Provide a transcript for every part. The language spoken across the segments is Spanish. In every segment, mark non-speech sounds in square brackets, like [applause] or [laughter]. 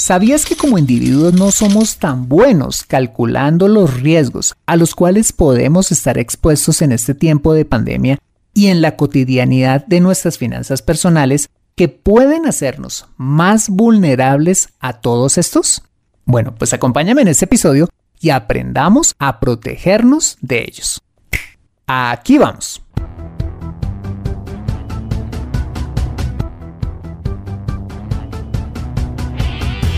¿sabías que como individuos no somos tan buenos calculando los riesgos a los cuales podemos estar expuestos en este tiempo de pandemia y en la cotidianidad de nuestras finanzas personales que pueden hacernos más vulnerables a todos estos? Bueno, pues acompáñame en este episodio y aprendamos a protegernos de ellos. Aquí vamos.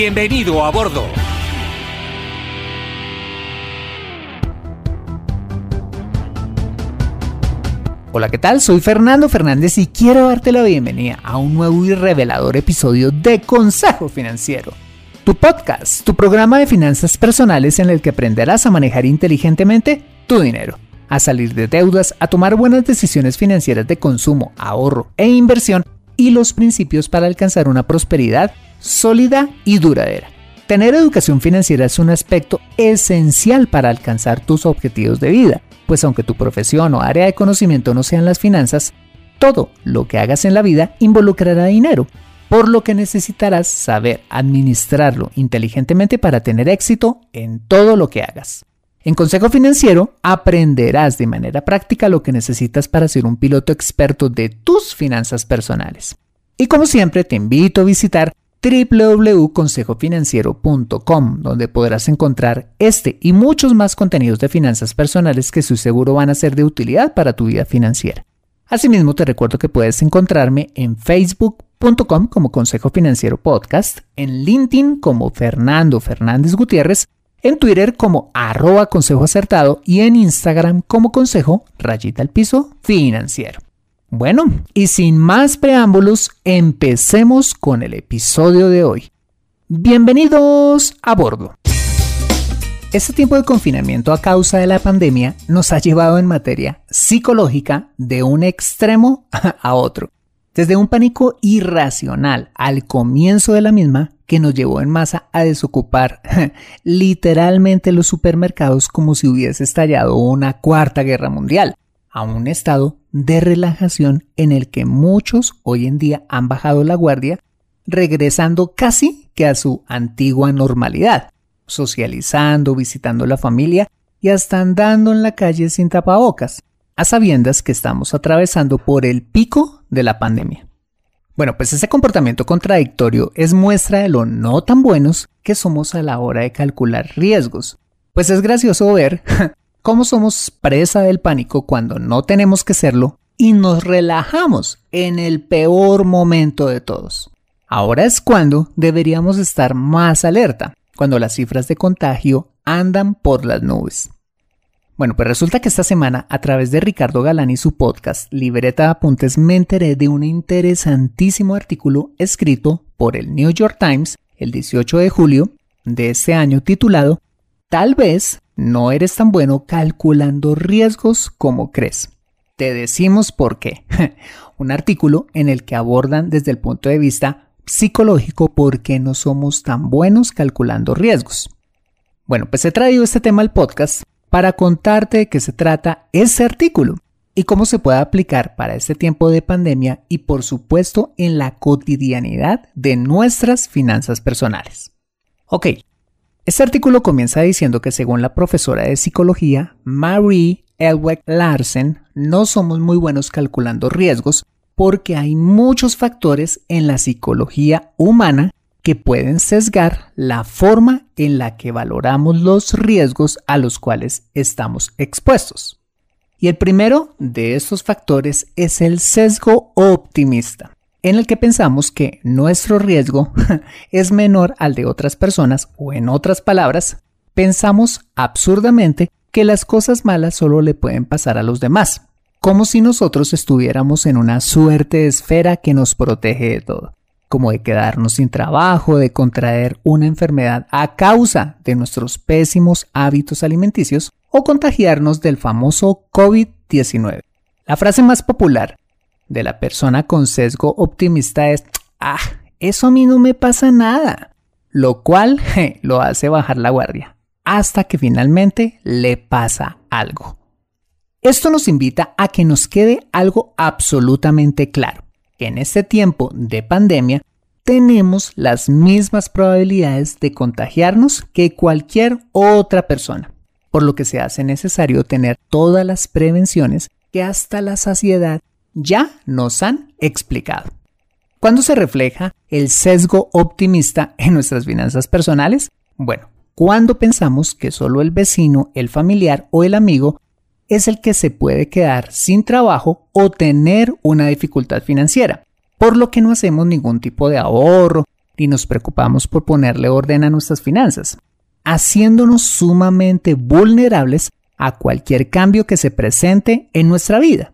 Bienvenido a bordo. Hola, ¿qué tal? Soy Fernando Fernández y quiero darte la bienvenida a un nuevo y revelador episodio de Consejo Financiero, tu podcast, tu programa de finanzas personales en el que aprenderás a manejar inteligentemente tu dinero, a salir de deudas, a tomar buenas decisiones financieras de consumo, ahorro e inversión y los principios para alcanzar una prosperidad sólida y duradera. Tener educación financiera es un aspecto esencial para alcanzar tus objetivos de vida, pues aunque tu profesión o área de conocimiento no sean las finanzas, todo lo que hagas en la vida involucrará dinero, por lo que necesitarás saber administrarlo inteligentemente para tener éxito en todo lo que hagas. En Consejo Financiero aprenderás de manera práctica lo que necesitas para ser un piloto experto de tus finanzas personales. Y como siempre te invito a visitar www.consejofinanciero.com, donde podrás encontrar este y muchos más contenidos de finanzas personales que su seguro van a ser de utilidad para tu vida financiera. Asimismo, te recuerdo que puedes encontrarme en facebook.com como Consejo Financiero Podcast, en LinkedIn como Fernando Fernández Gutiérrez, en Twitter como arroba consejo acertado y en Instagram como consejo rayita al piso financiero. Bueno, y sin más preámbulos, empecemos con el episodio de hoy. Bienvenidos a bordo. Este tiempo de confinamiento a causa de la pandemia nos ha llevado en materia psicológica de un extremo [laughs] a otro. Desde un pánico irracional al comienzo de la misma que nos llevó en masa a desocupar [laughs] literalmente los supermercados como si hubiese estallado una cuarta guerra mundial a un estado de relajación en el que muchos hoy en día han bajado la guardia, regresando casi que a su antigua normalidad, socializando, visitando la familia y hasta andando en la calle sin tapabocas, a sabiendas que estamos atravesando por el pico de la pandemia. Bueno, pues ese comportamiento contradictorio es muestra de lo no tan buenos que somos a la hora de calcular riesgos. Pues es gracioso ver [laughs] cómo somos presa del pánico cuando no tenemos que serlo y nos relajamos en el peor momento de todos. Ahora es cuando deberíamos estar más alerta, cuando las cifras de contagio andan por las nubes. Bueno, pues resulta que esta semana, a través de Ricardo Galán y su podcast Libreta de Apuntes, me enteré de un interesantísimo artículo escrito por el New York Times el 18 de julio de este año titulado Tal vez no eres tan bueno calculando riesgos como crees. Te decimos por qué. [laughs] Un artículo en el que abordan desde el punto de vista psicológico por qué no somos tan buenos calculando riesgos. Bueno, pues he traído este tema al podcast para contarte de qué se trata ese artículo y cómo se puede aplicar para este tiempo de pandemia y por supuesto en la cotidianidad de nuestras finanzas personales. Ok, este artículo comienza diciendo que según la profesora de psicología Marie Elweck Larsen, no somos muy buenos calculando riesgos porque hay muchos factores en la psicología humana que pueden sesgar la forma en la que valoramos los riesgos a los cuales estamos expuestos. Y el primero de estos factores es el sesgo optimista en el que pensamos que nuestro riesgo [laughs] es menor al de otras personas o en otras palabras, pensamos absurdamente que las cosas malas solo le pueden pasar a los demás, como si nosotros estuviéramos en una suerte de esfera que nos protege de todo. Como de quedarnos sin trabajo, de contraer una enfermedad a causa de nuestros pésimos hábitos alimenticios o contagiarnos del famoso COVID-19. La frase más popular de la persona con sesgo optimista es, ah, eso a mí no me pasa nada, lo cual [laughs] lo hace bajar la guardia, hasta que finalmente le pasa algo. Esto nos invita a que nos quede algo absolutamente claro en este tiempo de pandemia tenemos las mismas probabilidades de contagiarnos que cualquier otra persona, por lo que se hace necesario tener todas las prevenciones que hasta la saciedad ya nos han explicado. ¿Cuándo se refleja el sesgo optimista en nuestras finanzas personales? Bueno, cuando pensamos que solo el vecino, el familiar o el amigo es el que se puede quedar sin trabajo o tener una dificultad financiera, por lo que no hacemos ningún tipo de ahorro ni nos preocupamos por ponerle orden a nuestras finanzas, haciéndonos sumamente vulnerables a cualquier cambio que se presente en nuestra vida.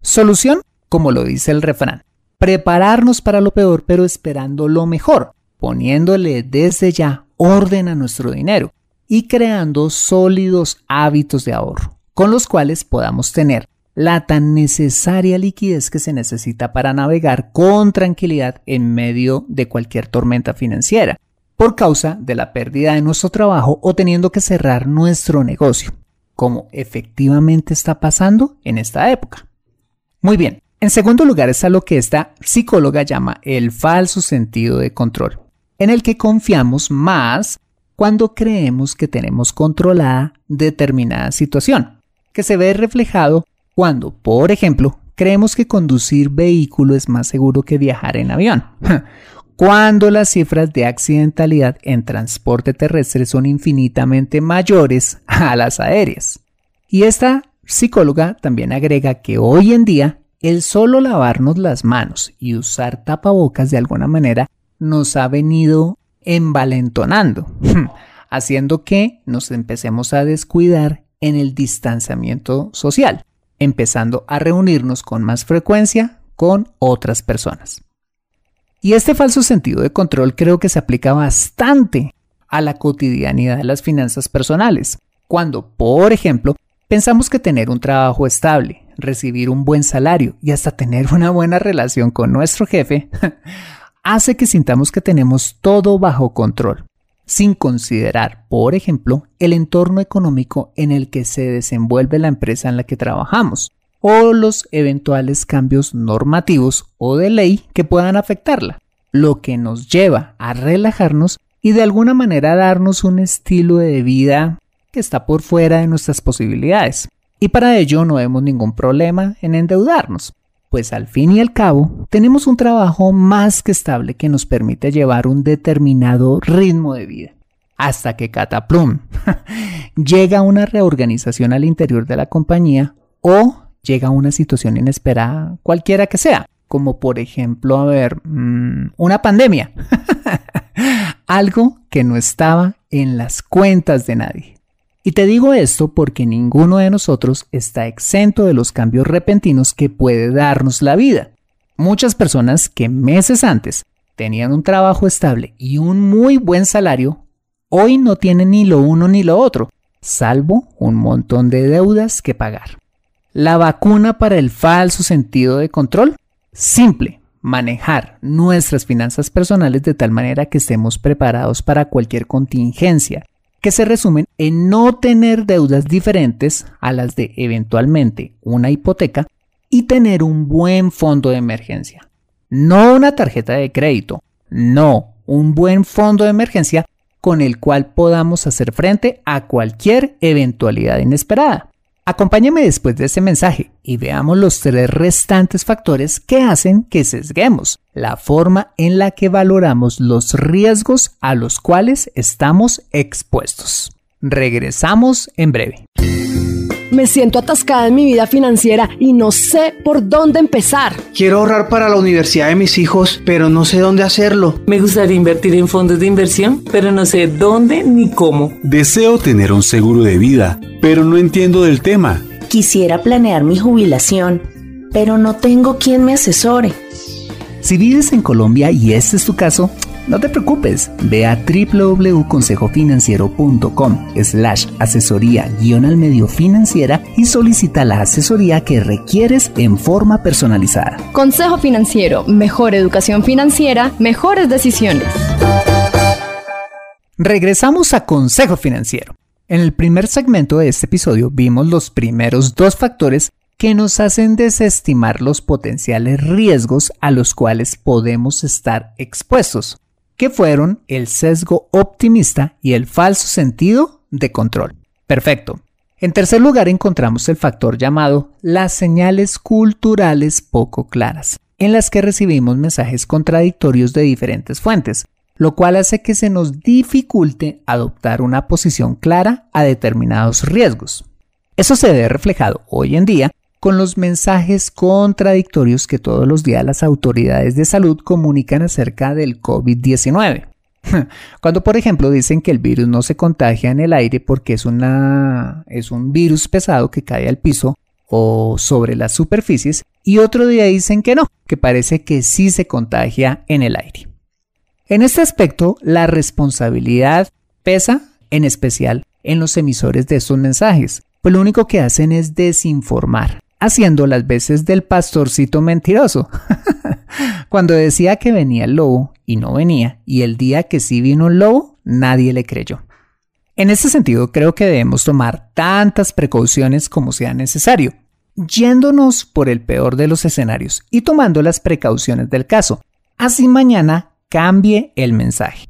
Solución, como lo dice el refrán, prepararnos para lo peor pero esperando lo mejor, poniéndole desde ya orden a nuestro dinero y creando sólidos hábitos de ahorro con los cuales podamos tener la tan necesaria liquidez que se necesita para navegar con tranquilidad en medio de cualquier tormenta financiera, por causa de la pérdida de nuestro trabajo o teniendo que cerrar nuestro negocio, como efectivamente está pasando en esta época. Muy bien, en segundo lugar está lo que esta psicóloga llama el falso sentido de control, en el que confiamos más cuando creemos que tenemos controlada determinada situación que se ve reflejado cuando, por ejemplo, creemos que conducir vehículo es más seguro que viajar en avión. Cuando las cifras de accidentalidad en transporte terrestre son infinitamente mayores a las aéreas. Y esta psicóloga también agrega que hoy en día el solo lavarnos las manos y usar tapabocas de alguna manera nos ha venido envalentonando, haciendo que nos empecemos a descuidar en el distanciamiento social, empezando a reunirnos con más frecuencia con otras personas. Y este falso sentido de control creo que se aplica bastante a la cotidianidad de las finanzas personales, cuando, por ejemplo, pensamos que tener un trabajo estable, recibir un buen salario y hasta tener una buena relación con nuestro jefe, [laughs] hace que sintamos que tenemos todo bajo control sin considerar, por ejemplo, el entorno económico en el que se desenvuelve la empresa en la que trabajamos o los eventuales cambios normativos o de ley que puedan afectarla, lo que nos lleva a relajarnos y de alguna manera darnos un estilo de vida que está por fuera de nuestras posibilidades. Y para ello no vemos ningún problema en endeudarnos pues al fin y al cabo tenemos un trabajo más que estable que nos permite llevar un determinado ritmo de vida. Hasta que cataplum [laughs] llega una reorganización al interior de la compañía o llega una situación inesperada, cualquiera que sea, como por ejemplo, a ver, mm, una pandemia, [laughs] algo que no estaba en las cuentas de nadie. Y te digo esto porque ninguno de nosotros está exento de los cambios repentinos que puede darnos la vida. Muchas personas que meses antes tenían un trabajo estable y un muy buen salario, hoy no tienen ni lo uno ni lo otro, salvo un montón de deudas que pagar. La vacuna para el falso sentido de control, simple, manejar nuestras finanzas personales de tal manera que estemos preparados para cualquier contingencia que se resumen en no tener deudas diferentes a las de eventualmente una hipoteca y tener un buen fondo de emergencia. No una tarjeta de crédito, no, un buen fondo de emergencia con el cual podamos hacer frente a cualquier eventualidad inesperada. Acompáñame después de este mensaje y veamos los tres restantes factores que hacen que sesguemos la forma en la que valoramos los riesgos a los cuales estamos expuestos. Regresamos en breve. Me siento atascada en mi vida financiera y no sé por dónde empezar. Quiero ahorrar para la universidad de mis hijos, pero no sé dónde hacerlo. Me gustaría invertir en fondos de inversión, pero no sé dónde ni cómo. Deseo tener un seguro de vida, pero no entiendo del tema. Quisiera planear mi jubilación, pero no tengo quien me asesore. Si vives en Colombia y este es tu caso, no te preocupes, ve a www.consejofinanciero.com slash asesoría guion al medio financiera y solicita la asesoría que requieres en forma personalizada. Consejo Financiero, mejor educación financiera, mejores decisiones. Regresamos a Consejo Financiero. En el primer segmento de este episodio vimos los primeros dos factores que nos hacen desestimar los potenciales riesgos a los cuales podemos estar expuestos, que fueron el sesgo optimista y el falso sentido de control. Perfecto. En tercer lugar encontramos el factor llamado las señales culturales poco claras, en las que recibimos mensajes contradictorios de diferentes fuentes, lo cual hace que se nos dificulte adoptar una posición clara a determinados riesgos. Eso se ve reflejado hoy en día con los mensajes contradictorios que todos los días las autoridades de salud comunican acerca del COVID-19. [laughs] Cuando, por ejemplo, dicen que el virus no se contagia en el aire porque es, una, es un virus pesado que cae al piso o sobre las superficies, y otro día dicen que no, que parece que sí se contagia en el aire. En este aspecto, la responsabilidad pesa en especial en los emisores de estos mensajes, pues lo único que hacen es desinformar haciendo las veces del pastorcito mentiroso. [laughs] Cuando decía que venía el lobo y no venía, y el día que sí vino el lobo, nadie le creyó. En ese sentido, creo que debemos tomar tantas precauciones como sea necesario, yéndonos por el peor de los escenarios y tomando las precauciones del caso. Así mañana cambie el mensaje.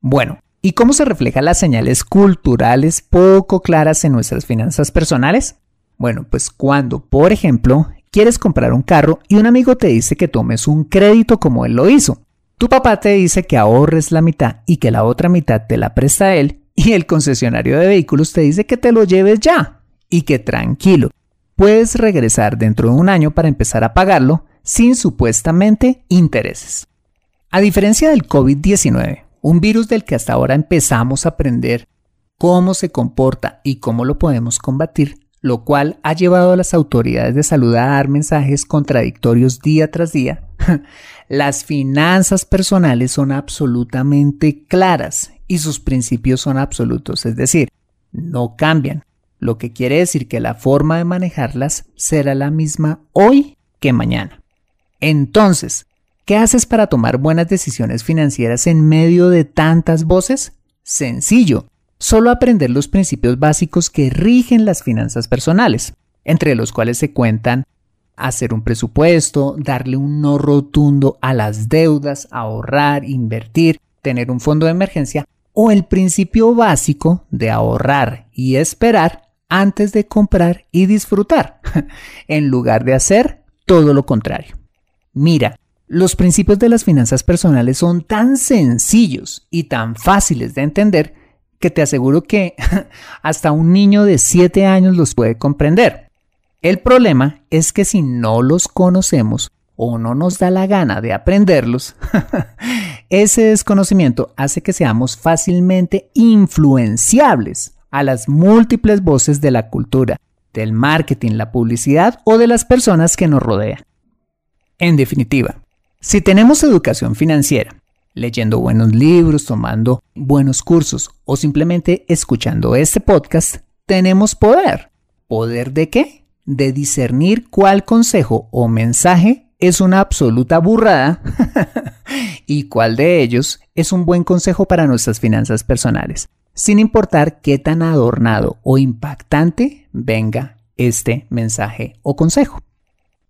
Bueno, ¿y cómo se reflejan las señales culturales poco claras en nuestras finanzas personales? Bueno, pues cuando, por ejemplo, quieres comprar un carro y un amigo te dice que tomes un crédito como él lo hizo. Tu papá te dice que ahorres la mitad y que la otra mitad te la presta él y el concesionario de vehículos te dice que te lo lleves ya y que tranquilo, puedes regresar dentro de un año para empezar a pagarlo sin supuestamente intereses. A diferencia del COVID-19, un virus del que hasta ahora empezamos a aprender cómo se comporta y cómo lo podemos combatir, lo cual ha llevado a las autoridades de salud a dar mensajes contradictorios día tras día, [laughs] las finanzas personales son absolutamente claras y sus principios son absolutos, es decir, no cambian, lo que quiere decir que la forma de manejarlas será la misma hoy que mañana. Entonces, ¿qué haces para tomar buenas decisiones financieras en medio de tantas voces? Sencillo, solo aprender los principios básicos que rigen las finanzas personales, entre los cuales se cuentan hacer un presupuesto, darle un no rotundo a las deudas, ahorrar, invertir, tener un fondo de emergencia o el principio básico de ahorrar y esperar antes de comprar y disfrutar, [laughs] en lugar de hacer todo lo contrario. Mira, los principios de las finanzas personales son tan sencillos y tan fáciles de entender que te aseguro que [laughs] hasta un niño de 7 años los puede comprender. El problema es que si no los conocemos o no nos da la gana de aprenderlos, [laughs] ese desconocimiento hace que seamos fácilmente influenciables a las múltiples voces de la cultura, del marketing, la publicidad o de las personas que nos rodean. En definitiva, si tenemos educación financiera leyendo buenos libros, tomando buenos cursos o simplemente escuchando este podcast, tenemos poder. ¿Poder de qué? De discernir cuál consejo o mensaje es una absoluta burrada [laughs] y cuál de ellos es un buen consejo para nuestras finanzas personales, sin importar qué tan adornado o impactante venga este mensaje o consejo.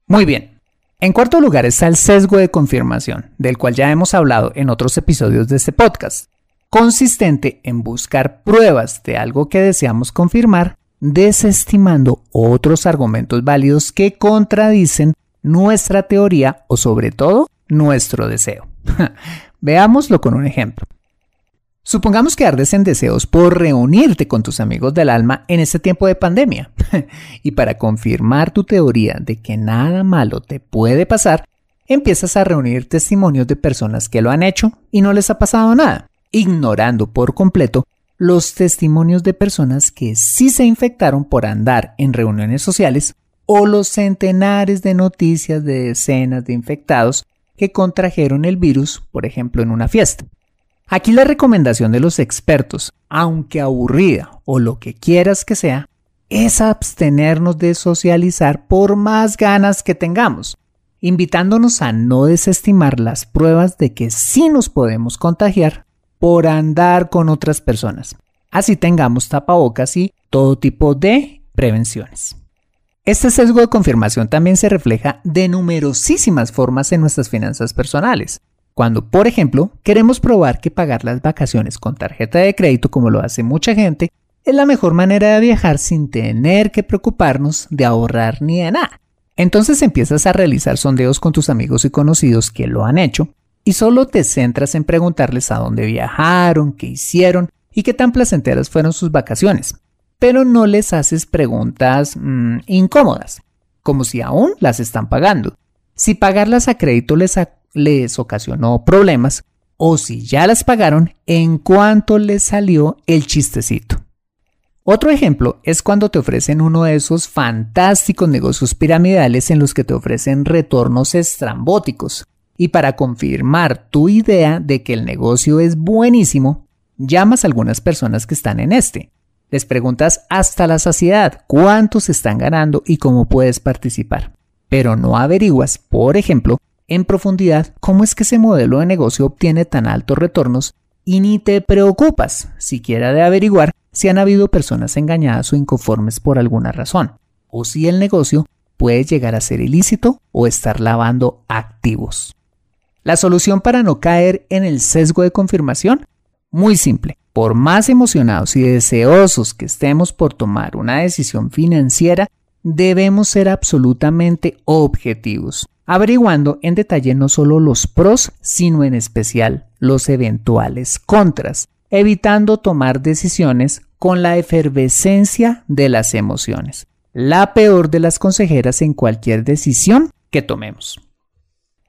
Muy bien, en cuarto lugar está el sesgo de confirmación, del cual ya hemos hablado en otros episodios de este podcast, consistente en buscar pruebas de algo que deseamos confirmar, desestimando otros argumentos válidos que contradicen nuestra teoría o sobre todo nuestro deseo. [laughs] Veámoslo con un ejemplo. Supongamos que ardes en deseos por reunirte con tus amigos del alma en este tiempo de pandemia. [laughs] y para confirmar tu teoría de que nada malo te puede pasar, empiezas a reunir testimonios de personas que lo han hecho y no les ha pasado nada, ignorando por completo los testimonios de personas que sí se infectaron por andar en reuniones sociales o los centenares de noticias de decenas de infectados que contrajeron el virus, por ejemplo, en una fiesta. Aquí la recomendación de los expertos, aunque aburrida o lo que quieras que sea, es abstenernos de socializar por más ganas que tengamos, invitándonos a no desestimar las pruebas de que sí nos podemos contagiar por andar con otras personas. Así tengamos tapabocas y todo tipo de prevenciones. Este sesgo de confirmación también se refleja de numerosísimas formas en nuestras finanzas personales. Cuando, por ejemplo, queremos probar que pagar las vacaciones con tarjeta de crédito, como lo hace mucha gente, es la mejor manera de viajar sin tener que preocuparnos de ahorrar ni de nada. Entonces empiezas a realizar sondeos con tus amigos y conocidos que lo han hecho y solo te centras en preguntarles a dónde viajaron, qué hicieron y qué tan placenteras fueron sus vacaciones. Pero no les haces preguntas mm, incómodas, como si aún las están pagando. Si pagarlas a crédito les, les ocasionó problemas o si ya las pagaron, en cuánto les salió el chistecito. Otro ejemplo es cuando te ofrecen uno de esos fantásticos negocios piramidales en los que te ofrecen retornos estrambóticos. Y para confirmar tu idea de que el negocio es buenísimo, llamas a algunas personas que están en este. Les preguntas hasta la saciedad cuántos están ganando y cómo puedes participar. Pero no averiguas, por ejemplo, en profundidad cómo es que ese modelo de negocio obtiene tan altos retornos y ni te preocupas siquiera de averiguar si han habido personas engañadas o inconformes por alguna razón, o si el negocio puede llegar a ser ilícito o estar lavando activos. La solución para no caer en el sesgo de confirmación? Muy simple. Por más emocionados y deseosos que estemos por tomar una decisión financiera, debemos ser absolutamente objetivos, averiguando en detalle no solo los pros, sino en especial los eventuales contras, evitando tomar decisiones con la efervescencia de las emociones, la peor de las consejeras en cualquier decisión que tomemos.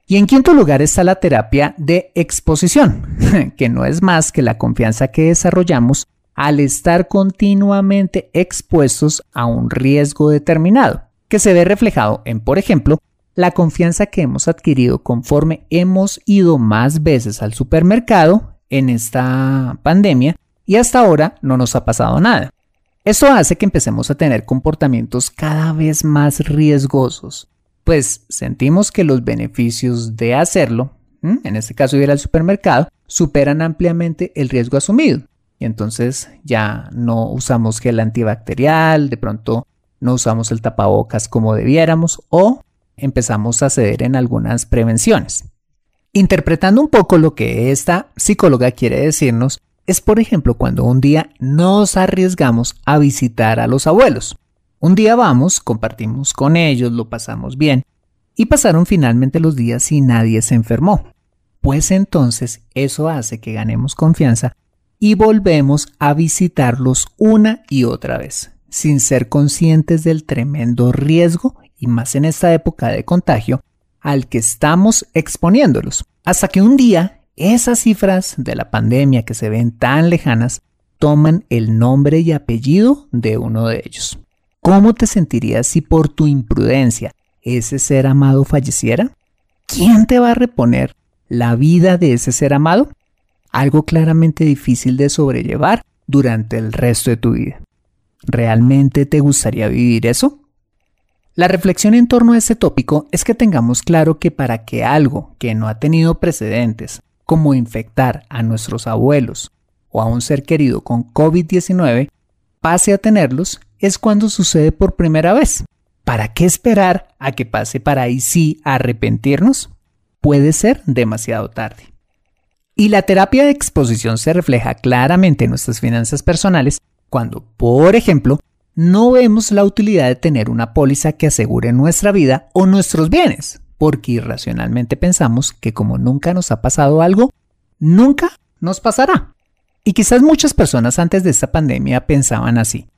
Y en quinto lugar está la terapia de exposición, [laughs] que no es más que la confianza que desarrollamos al estar continuamente expuestos a un riesgo determinado, que se ve reflejado en, por ejemplo, la confianza que hemos adquirido conforme hemos ido más veces al supermercado en esta pandemia y hasta ahora no nos ha pasado nada. Esto hace que empecemos a tener comportamientos cada vez más riesgosos, pues sentimos que los beneficios de hacerlo, en este caso ir al supermercado, superan ampliamente el riesgo asumido. Y entonces ya no usamos gel antibacterial, de pronto no usamos el tapabocas como debiéramos o empezamos a ceder en algunas prevenciones. Interpretando un poco lo que esta psicóloga quiere decirnos, es por ejemplo cuando un día nos arriesgamos a visitar a los abuelos. Un día vamos, compartimos con ellos, lo pasamos bien, y pasaron finalmente los días y nadie se enfermó. Pues entonces eso hace que ganemos confianza y volvemos a visitarlos una y otra vez, sin ser conscientes del tremendo riesgo, y más en esta época de contagio, al que estamos exponiéndolos. Hasta que un día esas cifras de la pandemia que se ven tan lejanas toman el nombre y apellido de uno de ellos. ¿Cómo te sentirías si por tu imprudencia ese ser amado falleciera? ¿Quién te va a reponer la vida de ese ser amado? Algo claramente difícil de sobrellevar durante el resto de tu vida. ¿Realmente te gustaría vivir eso? La reflexión en torno a este tópico es que tengamos claro que para que algo que no ha tenido precedentes, como infectar a nuestros abuelos o a un ser querido con COVID-19, pase a tenerlos, es cuando sucede por primera vez. ¿Para qué esperar a que pase para ahí sí arrepentirnos? Puede ser demasiado tarde. Y la terapia de exposición se refleja claramente en nuestras finanzas personales cuando, por ejemplo, no vemos la utilidad de tener una póliza que asegure nuestra vida o nuestros bienes, porque irracionalmente pensamos que como nunca nos ha pasado algo, nunca nos pasará. Y quizás muchas personas antes de esta pandemia pensaban así.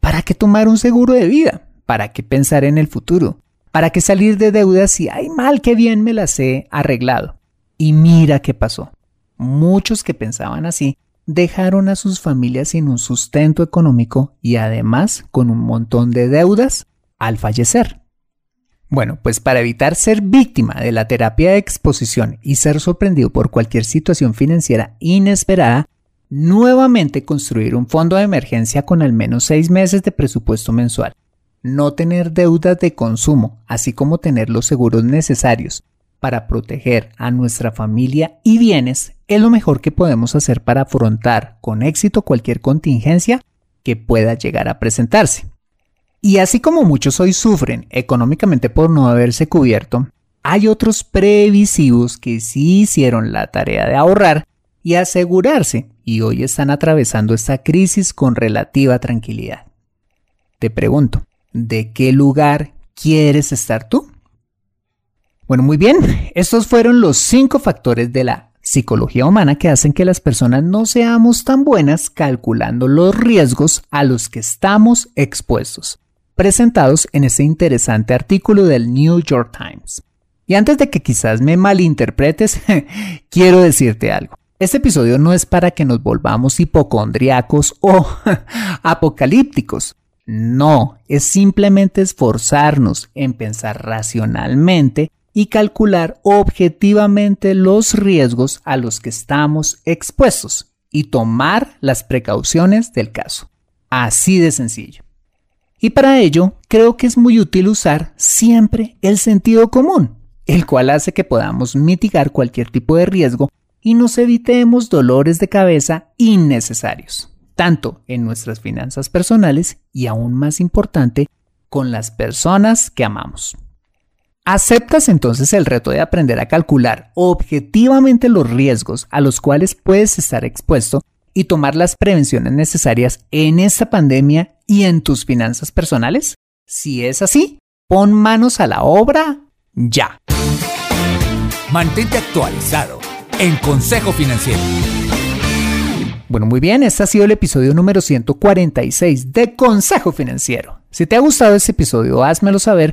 ¿Para qué tomar un seguro de vida? ¿Para qué pensar en el futuro? ¿Para qué salir de deudas si hay mal que bien me las he arreglado? Y mira qué pasó. Muchos que pensaban así dejaron a sus familias sin un sustento económico y además con un montón de deudas al fallecer. Bueno, pues para evitar ser víctima de la terapia de exposición y ser sorprendido por cualquier situación financiera inesperada, nuevamente construir un fondo de emergencia con al menos seis meses de presupuesto mensual, no tener deudas de consumo, así como tener los seguros necesarios para proteger a nuestra familia y bienes, es lo mejor que podemos hacer para afrontar con éxito cualquier contingencia que pueda llegar a presentarse. Y así como muchos hoy sufren económicamente por no haberse cubierto, hay otros previsivos que sí hicieron la tarea de ahorrar y asegurarse y hoy están atravesando esta crisis con relativa tranquilidad. Te pregunto, ¿de qué lugar quieres estar tú? Bueno, muy bien, estos fueron los cinco factores de la psicología humana que hacen que las personas no seamos tan buenas calculando los riesgos a los que estamos expuestos presentados en este interesante artículo del New York Times. Y antes de que quizás me malinterpretes, [laughs] quiero decirte algo. Este episodio no es para que nos volvamos hipocondriacos o [laughs] apocalípticos. No, es simplemente esforzarnos en pensar racionalmente y calcular objetivamente los riesgos a los que estamos expuestos y tomar las precauciones del caso. Así de sencillo. Y para ello, creo que es muy útil usar siempre el sentido común, el cual hace que podamos mitigar cualquier tipo de riesgo y nos evitemos dolores de cabeza innecesarios, tanto en nuestras finanzas personales y aún más importante, con las personas que amamos. ¿Aceptas entonces el reto de aprender a calcular objetivamente los riesgos a los cuales puedes estar expuesto y tomar las prevenciones necesarias en esta pandemia y en tus finanzas personales? Si es así, pon manos a la obra ya. Mantente actualizado en Consejo Financiero. Bueno, muy bien, este ha sido el episodio número 146 de Consejo Financiero. Si te ha gustado este episodio, házmelo saber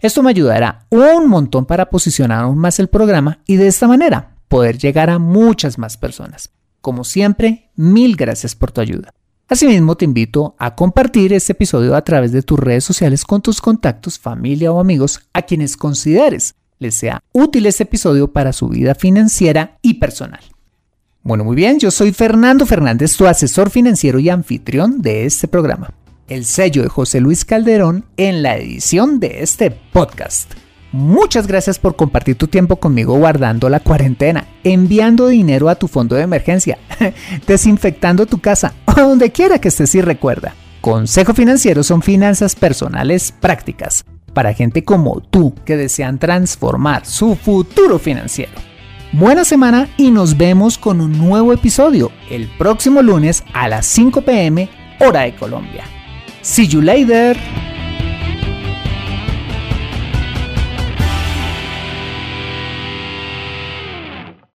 Esto me ayudará un montón para posicionar aún más el programa y de esta manera poder llegar a muchas más personas. Como siempre, mil gracias por tu ayuda. Asimismo, te invito a compartir este episodio a través de tus redes sociales con tus contactos, familia o amigos a quienes consideres les sea útil este episodio para su vida financiera y personal. Bueno, muy bien, yo soy Fernando Fernández, tu asesor financiero y anfitrión de este programa. El sello de José Luis Calderón en la edición de este podcast. Muchas gracias por compartir tu tiempo conmigo guardando la cuarentena, enviando dinero a tu fondo de emergencia, [laughs] desinfectando tu casa o [laughs] donde quiera que estés y recuerda. Consejo Financiero son finanzas personales prácticas para gente como tú que desean transformar su futuro financiero. Buena semana y nos vemos con un nuevo episodio el próximo lunes a las 5 pm hora de Colombia. See you later.